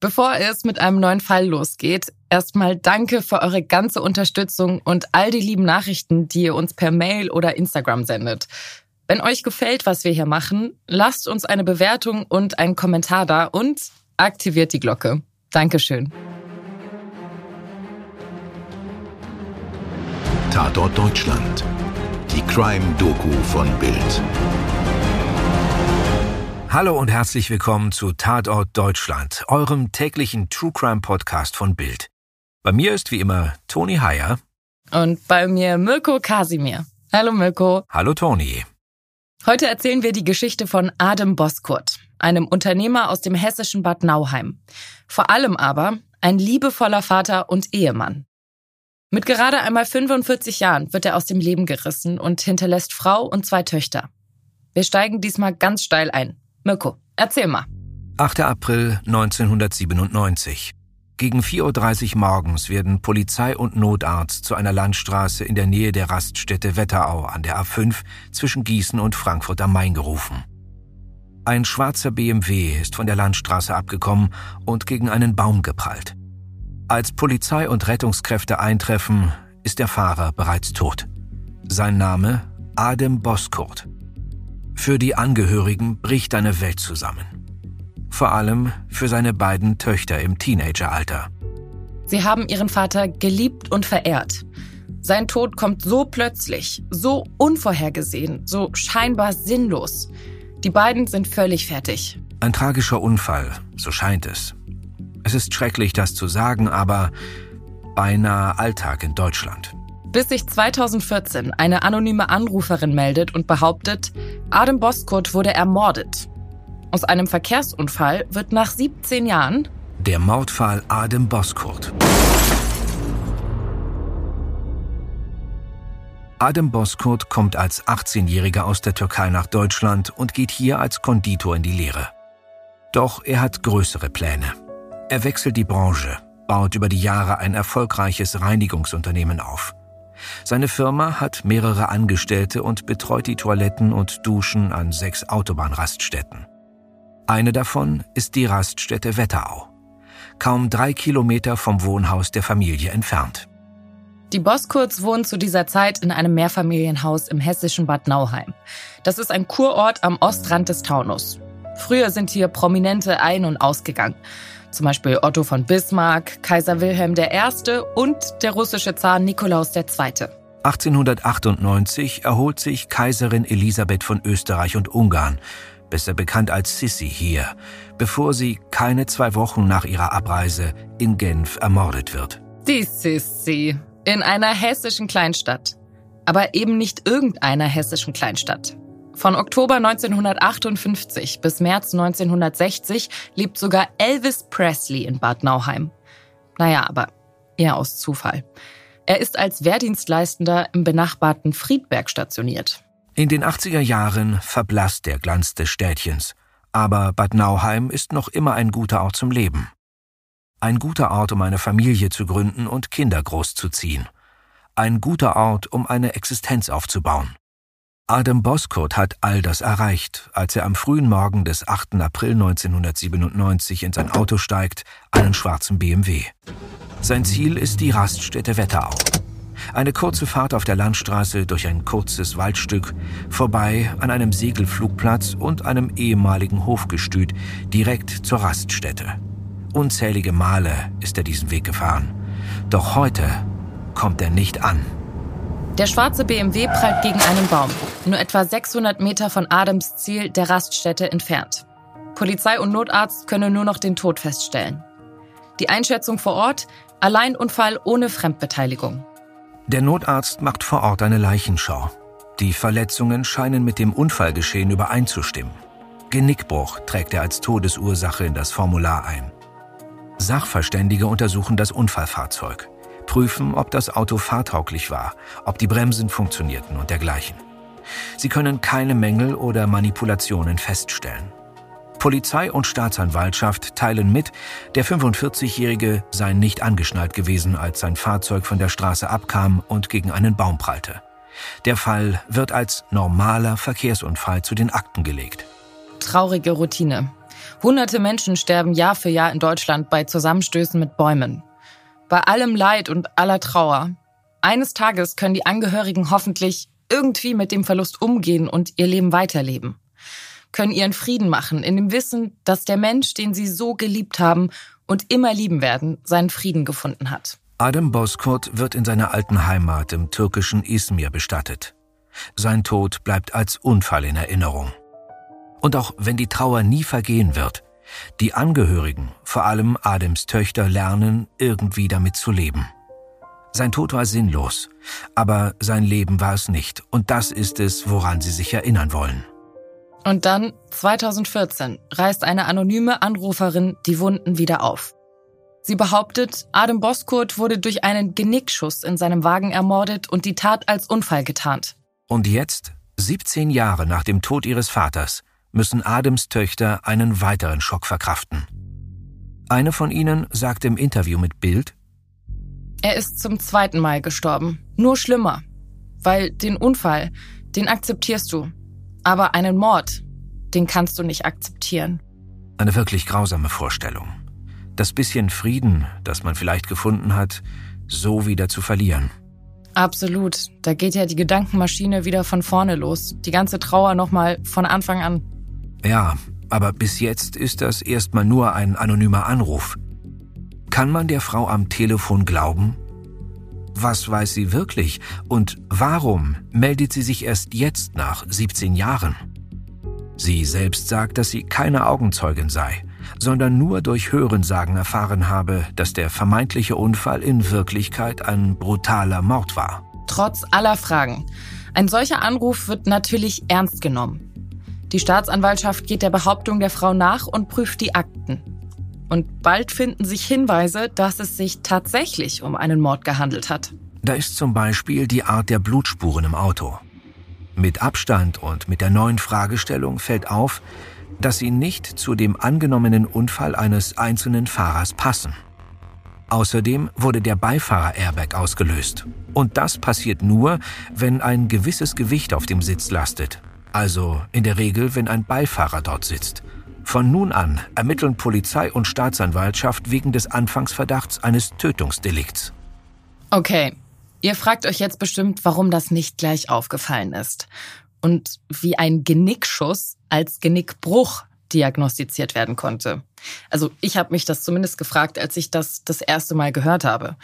Bevor es mit einem neuen Fall losgeht, erstmal danke für eure ganze Unterstützung und all die lieben Nachrichten, die ihr uns per Mail oder Instagram sendet. Wenn euch gefällt, was wir hier machen, lasst uns eine Bewertung und einen Kommentar da und aktiviert die Glocke. Dankeschön. Tatort Deutschland. Die Crime-Doku von Bild. Hallo und herzlich willkommen zu Tatort Deutschland, eurem täglichen True Crime Podcast von Bild. Bei mir ist wie immer Toni Heyer. Und bei mir Mirko Kasimir. Hallo Mirko. Hallo Toni. Heute erzählen wir die Geschichte von Adem Boskurt, einem Unternehmer aus dem hessischen Bad Nauheim. Vor allem aber ein liebevoller Vater und Ehemann. Mit gerade einmal 45 Jahren wird er aus dem Leben gerissen und hinterlässt Frau und zwei Töchter. Wir steigen diesmal ganz steil ein. Mirko, erzähl mal. 8. April 1997. Gegen 4.30 Uhr morgens werden Polizei und Notarzt zu einer Landstraße in der Nähe der Raststätte Wetterau an der A5 zwischen Gießen und Frankfurt am Main gerufen. Ein schwarzer BMW ist von der Landstraße abgekommen und gegen einen Baum geprallt. Als Polizei und Rettungskräfte eintreffen, ist der Fahrer bereits tot. Sein Name Adem Boskurt. Für die Angehörigen bricht eine Welt zusammen. Vor allem für seine beiden Töchter im Teenageralter. Sie haben ihren Vater geliebt und verehrt. Sein Tod kommt so plötzlich, so unvorhergesehen, so scheinbar sinnlos. Die beiden sind völlig fertig. Ein tragischer Unfall, so scheint es. Es ist schrecklich, das zu sagen, aber beinahe Alltag in Deutschland bis sich 2014 eine anonyme Anruferin meldet und behauptet, Adem Boskurt wurde ermordet. Aus einem Verkehrsunfall wird nach 17 Jahren der Mordfall Adem Boskurt. Adem Boskurt kommt als 18-Jähriger aus der Türkei nach Deutschland und geht hier als Konditor in die Lehre. Doch er hat größere Pläne. Er wechselt die Branche, baut über die Jahre ein erfolgreiches Reinigungsunternehmen auf. Seine Firma hat mehrere Angestellte und betreut die Toiletten und Duschen an sechs Autobahnraststätten. Eine davon ist die Raststätte Wetterau, kaum drei Kilometer vom Wohnhaus der Familie entfernt. Die Boskurz wohnen zu dieser Zeit in einem Mehrfamilienhaus im hessischen Bad Nauheim. Das ist ein Kurort am Ostrand des Taunus. Früher sind hier Prominente ein- und ausgegangen. Zum Beispiel Otto von Bismarck, Kaiser Wilhelm I. und der russische Zar Nikolaus II. 1898 erholt sich Kaiserin Elisabeth von Österreich und Ungarn, besser bekannt als Sissi hier, bevor sie keine zwei Wochen nach ihrer Abreise in Genf ermordet wird. Die Sissi in einer hessischen Kleinstadt. Aber eben nicht irgendeiner hessischen Kleinstadt. Von Oktober 1958 bis März 1960 lebt sogar Elvis Presley in Bad Nauheim. Naja, aber eher aus Zufall. Er ist als Wehrdienstleistender im benachbarten Friedberg stationiert. In den 80er Jahren verblasst der Glanz des Städtchens. Aber Bad Nauheim ist noch immer ein guter Ort zum Leben. Ein guter Ort, um eine Familie zu gründen und Kinder großzuziehen. Ein guter Ort, um eine Existenz aufzubauen. Adam Boskurt hat all das erreicht, als er am frühen Morgen des 8. April 1997 in sein Auto steigt, einen schwarzen BMW. Sein Ziel ist die Raststätte Wetterau. Eine kurze Fahrt auf der Landstraße durch ein kurzes Waldstück, vorbei an einem Segelflugplatz und einem ehemaligen Hofgestüt direkt zur Raststätte. Unzählige Male ist er diesen Weg gefahren. Doch heute kommt er nicht an. Der schwarze BMW prallt gegen einen Baum, nur etwa 600 Meter von Adams Ziel der Raststätte entfernt. Polizei und Notarzt können nur noch den Tod feststellen. Die Einschätzung vor Ort, Alleinunfall ohne Fremdbeteiligung. Der Notarzt macht vor Ort eine Leichenschau. Die Verletzungen scheinen mit dem Unfallgeschehen übereinzustimmen. Genickbruch trägt er als Todesursache in das Formular ein. Sachverständige untersuchen das Unfallfahrzeug prüfen, ob das Auto fahrtauglich war, ob die Bremsen funktionierten und dergleichen. Sie können keine Mängel oder Manipulationen feststellen. Polizei und Staatsanwaltschaft teilen mit, der 45-Jährige sei nicht angeschnallt gewesen, als sein Fahrzeug von der Straße abkam und gegen einen Baum prallte. Der Fall wird als normaler Verkehrsunfall zu den Akten gelegt. Traurige Routine. Hunderte Menschen sterben Jahr für Jahr in Deutschland bei Zusammenstößen mit Bäumen. Bei allem Leid und aller Trauer. Eines Tages können die Angehörigen hoffentlich irgendwie mit dem Verlust umgehen und ihr Leben weiterleben. Können ihren Frieden machen, in dem Wissen, dass der Mensch, den sie so geliebt haben und immer lieben werden, seinen Frieden gefunden hat. Adam Bozkurt wird in seiner alten Heimat im türkischen Izmir bestattet. Sein Tod bleibt als Unfall in Erinnerung. Und auch wenn die Trauer nie vergehen wird, die Angehörigen, vor allem Adems Töchter, lernen, irgendwie damit zu leben. Sein Tod war sinnlos, aber sein Leben war es nicht, und das ist es, woran sie sich erinnern wollen. Und dann, 2014, reißt eine anonyme Anruferin die Wunden wieder auf. Sie behauptet, Adem Boskurt wurde durch einen Genickschuss in seinem Wagen ermordet und die Tat als Unfall getarnt. Und jetzt, 17 Jahre nach dem Tod ihres Vaters, müssen Adems Töchter einen weiteren Schock verkraften. Eine von ihnen sagt im Interview mit Bild, er ist zum zweiten Mal gestorben. Nur schlimmer. Weil den Unfall, den akzeptierst du. Aber einen Mord, den kannst du nicht akzeptieren. Eine wirklich grausame Vorstellung. Das bisschen Frieden, das man vielleicht gefunden hat, so wieder zu verlieren. Absolut. Da geht ja die Gedankenmaschine wieder von vorne los. Die ganze Trauer nochmal von Anfang an. Ja, aber bis jetzt ist das erstmal nur ein anonymer Anruf. Kann man der Frau am Telefon glauben? Was weiß sie wirklich und warum meldet sie sich erst jetzt nach 17 Jahren? Sie selbst sagt, dass sie keine Augenzeugin sei, sondern nur durch Hörensagen erfahren habe, dass der vermeintliche Unfall in Wirklichkeit ein brutaler Mord war. Trotz aller Fragen. Ein solcher Anruf wird natürlich ernst genommen. Die Staatsanwaltschaft geht der Behauptung der Frau nach und prüft die Akten. Und bald finden sich Hinweise, dass es sich tatsächlich um einen Mord gehandelt hat. Da ist zum Beispiel die Art der Blutspuren im Auto. Mit Abstand und mit der neuen Fragestellung fällt auf, dass sie nicht zu dem angenommenen Unfall eines einzelnen Fahrers passen. Außerdem wurde der Beifahrer-Airbag ausgelöst. Und das passiert nur, wenn ein gewisses Gewicht auf dem Sitz lastet. Also in der Regel, wenn ein Beifahrer dort sitzt. Von nun an ermitteln Polizei und Staatsanwaltschaft wegen des Anfangsverdachts eines Tötungsdelikts. Okay, ihr fragt euch jetzt bestimmt, warum das nicht gleich aufgefallen ist und wie ein Genickschuss als Genickbruch diagnostiziert werden konnte. Also ich habe mich das zumindest gefragt, als ich das das erste Mal gehört habe.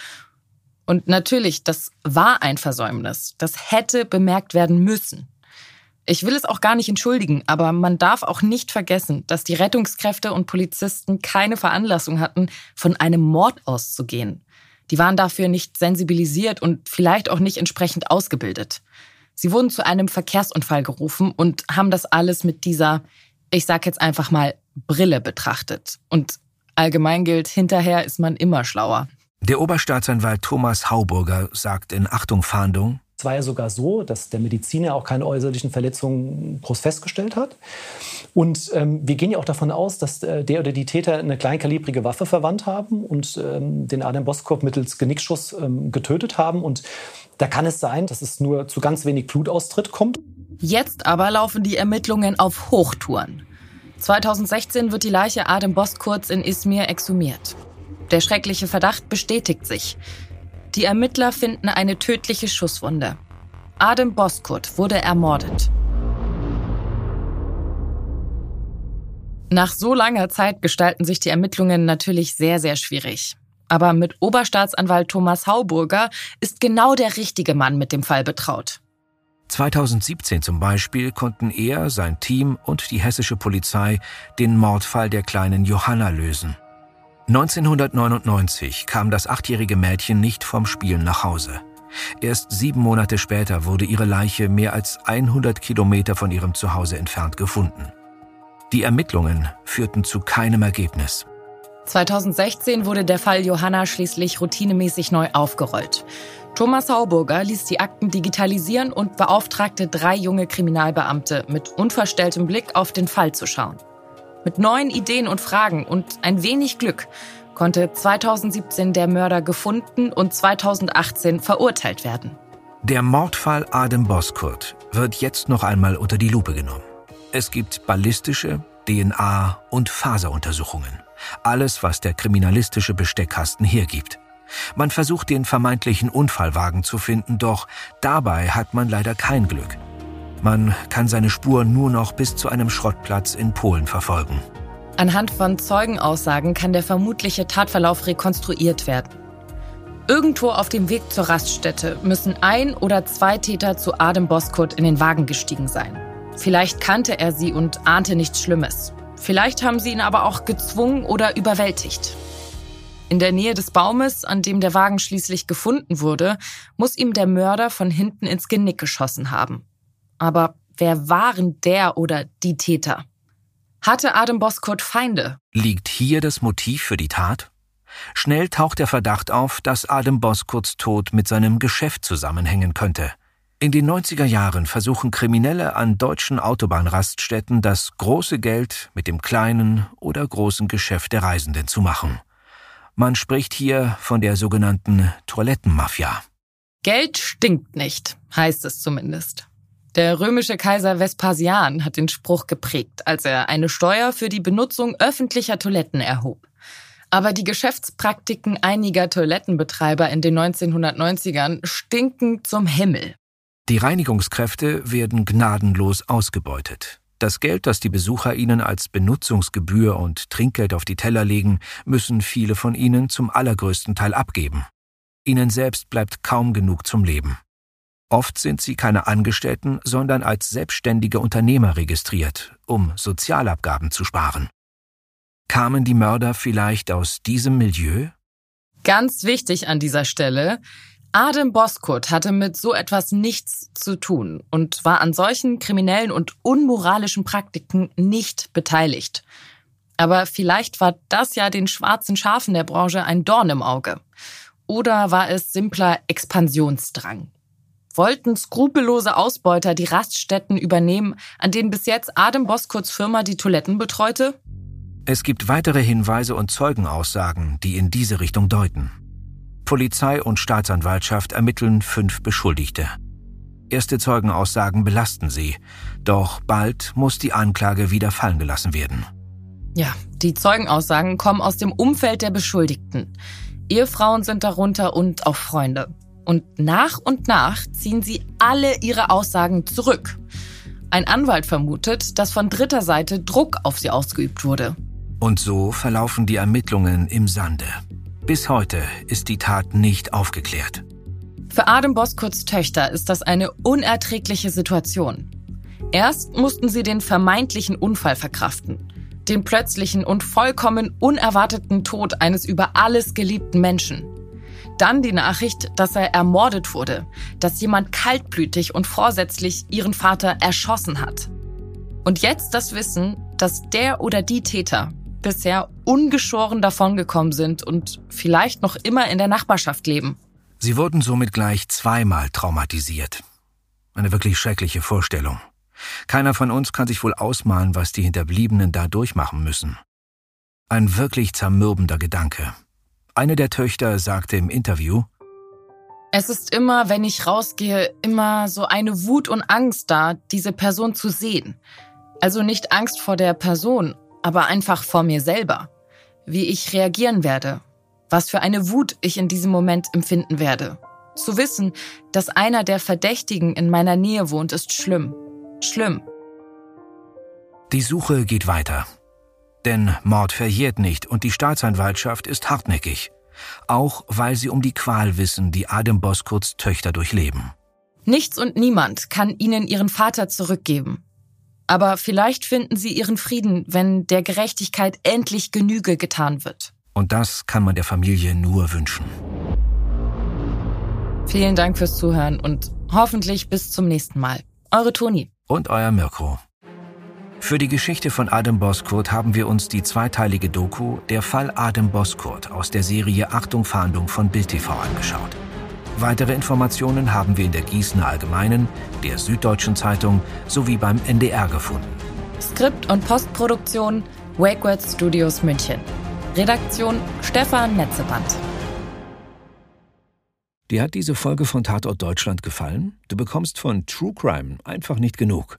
Und natürlich, das war ein Versäumnis. Das hätte bemerkt werden müssen. Ich will es auch gar nicht entschuldigen, aber man darf auch nicht vergessen, dass die Rettungskräfte und Polizisten keine Veranlassung hatten, von einem Mord auszugehen. Die waren dafür nicht sensibilisiert und vielleicht auch nicht entsprechend ausgebildet. Sie wurden zu einem Verkehrsunfall gerufen und haben das alles mit dieser, ich sag jetzt einfach mal, Brille betrachtet. Und allgemein gilt, hinterher ist man immer schlauer. Der Oberstaatsanwalt Thomas Hauburger sagt in Achtung Fahndung, es war ja sogar so, dass der Mediziner auch keine äußerlichen Verletzungen groß festgestellt hat. Und ähm, wir gehen ja auch davon aus, dass äh, der oder die Täter eine kleinkalibrige Waffe verwandt haben und ähm, den Adam Boskop mittels Genickschuss ähm, getötet haben. Und da kann es sein, dass es nur zu ganz wenig Blutaustritt kommt. Jetzt aber laufen die Ermittlungen auf Hochtouren. 2016 wird die Leiche Adam Boskurz in Izmir exhumiert. Der schreckliche Verdacht bestätigt sich. Die Ermittler finden eine tödliche Schusswunde. Adem Boskurt wurde ermordet. Nach so langer Zeit gestalten sich die Ermittlungen natürlich sehr, sehr schwierig. Aber mit Oberstaatsanwalt Thomas Hauburger ist genau der richtige Mann mit dem Fall betraut. 2017 zum Beispiel konnten er, sein Team und die hessische Polizei den Mordfall der kleinen Johanna lösen. 1999 kam das achtjährige Mädchen nicht vom Spielen nach Hause. Erst sieben Monate später wurde ihre Leiche mehr als 100 Kilometer von ihrem Zuhause entfernt gefunden. Die Ermittlungen führten zu keinem Ergebnis. 2016 wurde der Fall Johanna schließlich routinemäßig neu aufgerollt. Thomas Hauburger ließ die Akten digitalisieren und beauftragte drei junge Kriminalbeamte, mit unverstelltem Blick auf den Fall zu schauen. Mit neuen Ideen und Fragen und ein wenig Glück konnte 2017 der Mörder gefunden und 2018 verurteilt werden. Der Mordfall Adem Boskurt wird jetzt noch einmal unter die Lupe genommen. Es gibt ballistische, DNA und Faseruntersuchungen. Alles, was der kriminalistische Besteckkasten hergibt. Man versucht den vermeintlichen Unfallwagen zu finden, doch dabei hat man leider kein Glück. Man kann seine Spur nur noch bis zu einem Schrottplatz in Polen verfolgen. Anhand von Zeugenaussagen kann der vermutliche Tatverlauf rekonstruiert werden. Irgendwo auf dem Weg zur Raststätte müssen ein oder zwei Täter zu Adem Boskurt in den Wagen gestiegen sein. Vielleicht kannte er sie und ahnte nichts Schlimmes. Vielleicht haben sie ihn aber auch gezwungen oder überwältigt. In der Nähe des Baumes, an dem der Wagen schließlich gefunden wurde, muss ihm der Mörder von hinten ins Genick geschossen haben. Aber wer waren der oder die Täter? Hatte Adam Boskurt Feinde? Liegt hier das Motiv für die Tat? Schnell taucht der Verdacht auf, dass Adam Boskurts Tod mit seinem Geschäft zusammenhängen könnte. In den 90er Jahren versuchen Kriminelle an deutschen Autobahnraststätten das große Geld mit dem kleinen oder großen Geschäft der Reisenden zu machen. Man spricht hier von der sogenannten Toilettenmafia. Geld stinkt nicht, heißt es zumindest. Der römische Kaiser Vespasian hat den Spruch geprägt, als er eine Steuer für die Benutzung öffentlicher Toiletten erhob. Aber die Geschäftspraktiken einiger Toilettenbetreiber in den 1990ern stinken zum Himmel. Die Reinigungskräfte werden gnadenlos ausgebeutet. Das Geld, das die Besucher ihnen als Benutzungsgebühr und Trinkgeld auf die Teller legen, müssen viele von ihnen zum allergrößten Teil abgeben. Ihnen selbst bleibt kaum genug zum Leben. Oft sind sie keine Angestellten, sondern als selbstständige Unternehmer registriert, um Sozialabgaben zu sparen. Kamen die Mörder vielleicht aus diesem Milieu? Ganz wichtig an dieser Stelle, Adem Boskurt hatte mit so etwas nichts zu tun und war an solchen kriminellen und unmoralischen Praktiken nicht beteiligt. Aber vielleicht war das ja den schwarzen Schafen der Branche ein Dorn im Auge. Oder war es simpler Expansionsdrang? Wollten skrupellose Ausbeuter die Raststätten übernehmen, an denen bis jetzt Adem Boskurts Firma die Toiletten betreute? Es gibt weitere Hinweise und Zeugenaussagen, die in diese Richtung deuten. Polizei und Staatsanwaltschaft ermitteln fünf Beschuldigte. Erste Zeugenaussagen belasten sie, doch bald muss die Anklage wieder fallen gelassen werden. Ja, die Zeugenaussagen kommen aus dem Umfeld der Beschuldigten. Ehefrauen sind darunter und auch Freunde. Und nach und nach ziehen sie alle ihre Aussagen zurück. Ein Anwalt vermutet, dass von dritter Seite Druck auf sie ausgeübt wurde. Und so verlaufen die Ermittlungen im Sande. Bis heute ist die Tat nicht aufgeklärt. Für Adam Boskurts Töchter ist das eine unerträgliche Situation. Erst mussten sie den vermeintlichen Unfall verkraften, den plötzlichen und vollkommen unerwarteten Tod eines über alles geliebten Menschen. Dann die Nachricht, dass er ermordet wurde, dass jemand kaltblütig und vorsätzlich ihren Vater erschossen hat. Und jetzt das Wissen, dass der oder die Täter bisher ungeschoren davongekommen sind und vielleicht noch immer in der Nachbarschaft leben. Sie wurden somit gleich zweimal traumatisiert. Eine wirklich schreckliche Vorstellung. Keiner von uns kann sich wohl ausmalen, was die Hinterbliebenen da durchmachen müssen. Ein wirklich zermürbender Gedanke. Eine der Töchter sagte im Interview, es ist immer, wenn ich rausgehe, immer so eine Wut und Angst da, diese Person zu sehen. Also nicht Angst vor der Person, aber einfach vor mir selber. Wie ich reagieren werde. Was für eine Wut ich in diesem Moment empfinden werde. Zu wissen, dass einer der Verdächtigen in meiner Nähe wohnt, ist schlimm. Schlimm. Die Suche geht weiter. Denn Mord verjährt nicht und die Staatsanwaltschaft ist hartnäckig. Auch weil sie um die Qual wissen, die Adem Boskurts Töchter durchleben. Nichts und niemand kann ihnen ihren Vater zurückgeben. Aber vielleicht finden sie ihren Frieden, wenn der Gerechtigkeit endlich Genüge getan wird. Und das kann man der Familie nur wünschen. Vielen Dank fürs Zuhören und hoffentlich bis zum nächsten Mal. Eure Toni. Und euer Mirko. Für die Geschichte von Adam Boskurt haben wir uns die zweiteilige Doku Der Fall Adam Boskurt aus der Serie Achtung Fahndung von Bild TV angeschaut. Weitere Informationen haben wir in der Gießener Allgemeinen, der Süddeutschen Zeitung sowie beim NDR gefunden. Skript und Postproduktion Wakeword Studios München. Redaktion Stefan Netzeband. Dir hat diese Folge von Tatort Deutschland gefallen? Du bekommst von True Crime einfach nicht genug.